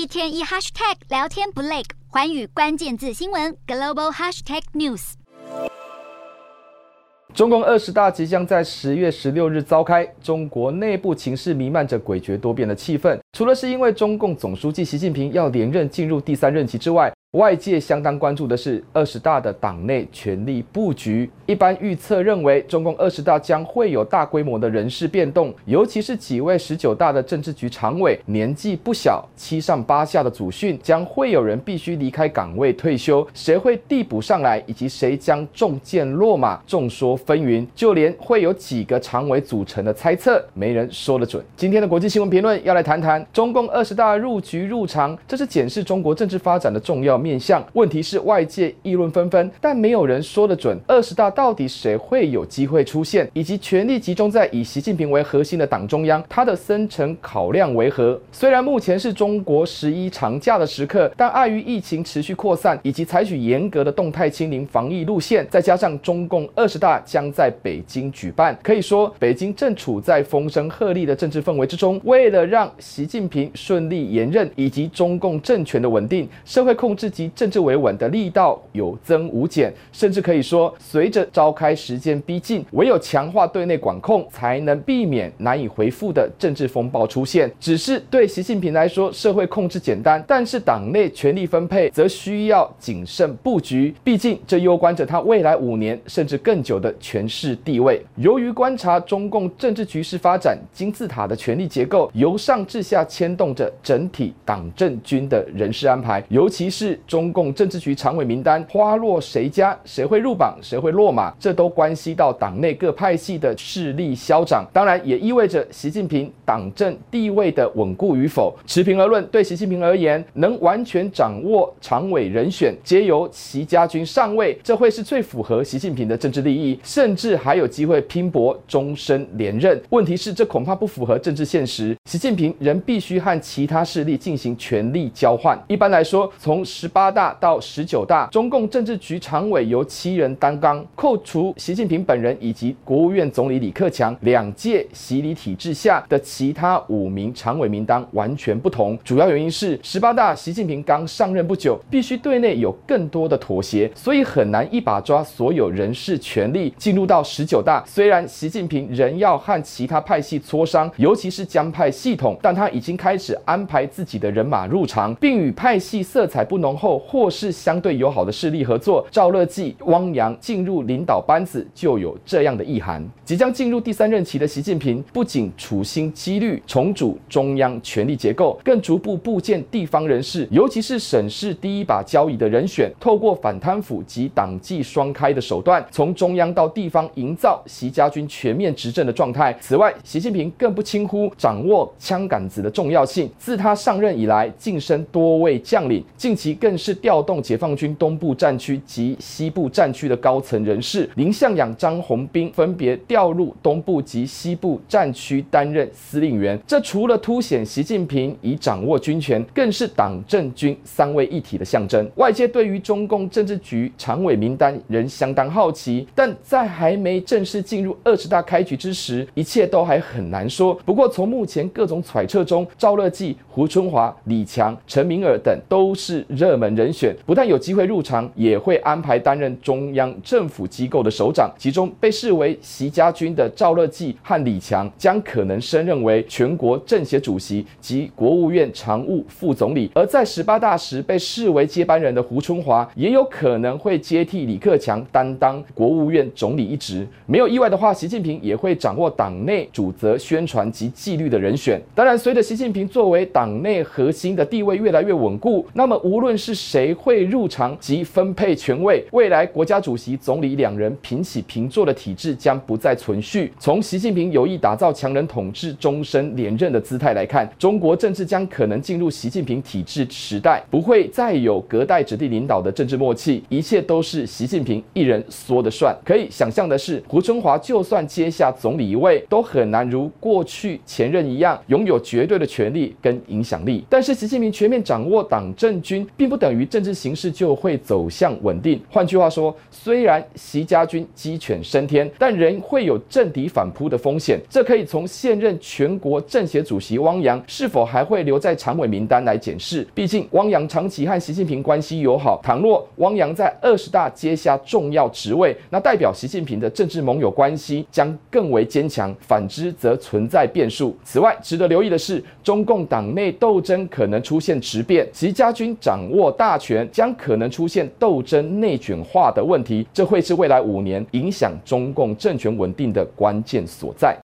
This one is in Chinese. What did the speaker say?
一天一 hashtag 聊天不累，环宇关键字新闻 global hashtag news。中共二十大即将在十月十六日召开，中国内部情势弥漫着诡谲多变的气氛。除了是因为中共总书记习近平要连任进入第三任期之外，外界相当关注的是二十大的党内权力布局。一般预测认为，中共二十大将会有大规模的人事变动，尤其是几位十九大的政治局常委年纪不小，七上八下的祖训，将会有人必须离开岗位退休，谁会递补上来，以及谁将中箭落马，众说纷纭。就连会有几个常委组成的猜测，没人说得准。今天的国际新闻评论要来谈谈中共二十大入局入场，这是检视中国政治发展的重要面向，问题是外界议论纷纷，但没有人说得准。二十大到底谁会有机会出现，以及权力集中在以习近平为核心的党中央，他的深层考量为何？虽然目前是中国十一长假的时刻，但碍于疫情持续扩散，以及采取严格的动态清零防疫路线，再加上中共二十大将在北京举办，可以说北京正处在风声鹤唳的政治氛围之中。为了让习近平顺利连任，以及中共政权的稳定、社会控制及政治维稳的力道有增无减，甚至可以说，随着召开时间逼近，唯有强化对内管控，才能避免难以回复的政治风暴出现。只是对习近平来说，社会控制简单，但是党内权力分配则需要谨慎布局，毕竟这攸关着他未来五年甚至更久的权势地位。由于观察中共政治局势发展，金字塔的权力结构由上至下牵动着整体党政军的人事安排，尤其是中共。政治局常委名单花落谁家，谁会入榜，谁会落马，这都关系到党内各派系的势力消长，当然也意味着习近平党政地位的稳固与否。持平而论，对习近平而言，能完全掌握常委人选，皆由习家军上位，这会是最符合习近平的政治利益，甚至还有机会拼搏终身连任。问题是，这恐怕不符合政治现实。习近平仍必须和其他势力进行权力交换。一般来说，从十八大。到十九大，中共政治局常委由七人担纲，扣除习近平本人以及国务院总理李克强，两届习李体制下的其他五名常委名单完全不同。主要原因是十八大习近平刚上任不久，必须对内有更多的妥协，所以很难一把抓所有人事权力。进入到十九大，虽然习近平仍要和其他派系磋商，尤其是江派系统，但他已经开始安排自己的人马入场，并与派系色彩不浓后或是相对友好的势力合作，赵乐际、汪洋进入领导班子就有这样的意涵。即将进入第三任期的习近平，不仅处心积虑重组中央权力结构，更逐步布建地方人士，尤其是省市第一把交椅的人选，透过反贪腐及党纪双开的手段，从中央到地方营造习家军全面执政的状态。此外，习近平更不轻忽掌握枪杆子的重要性，自他上任以来，晋升多位将领，近期更是调。动解放军东部战区及西部战区的高层人士，林向阳、张宏斌分别调入东部及西部战区担任司令员。这除了凸显习近平已掌握军权，更是党政军三位一体的象征。外界对于中共政治局常委名单仍相当好奇，但在还没正式进入二十大开局之时，一切都还很难说。不过，从目前各种揣测中，赵乐际、胡春华、李强、陈明尔等都是热门人选。不但有机会入场，也会安排担任中央政府机构的首长。其中被视为习家军的赵乐际和李强，将可能升任为全国政协主席及国务院常务副总理。而在十八大时被视为接班人的胡春华，也有可能会接替李克强担当国务院总理一职。没有意外的话，习近平也会掌握党内主责宣传及纪律的人选。当然，随着习近平作为党内核心的地位越来越稳固，那么无论是谁。会入场及分配权位，未来国家主席、总理两人平起平坐的体制将不再存续。从习近平有意打造强人统治、终身连任的姿态来看，中国政治将可能进入习近平体制时代，不会再有隔代指定领导的政治默契，一切都是习近平一人说的算。可以想象的是，胡春华就算接下总理一位，都很难如过去前任一样拥有绝对的权力跟影响力。但是，习近平全面掌握党政军，并不等于政治形势就会走向稳定。换句话说，虽然习家军鸡犬升天，但仍会有政敌反扑的风险。这可以从现任全国政协主席汪洋是否还会留在常委名单来检视。毕竟，汪洋长期和习近平关系友好，倘若汪洋在二十大接下重要职位，那代表习近平的政治盟友关系将更为坚强；反之，则存在变数。此外，值得留意的是，中共党内斗争可能出现质变，习家军掌握握大权，将可能出现斗争内卷化的问题，这会是未来五年影响中共政权稳定的关键所在。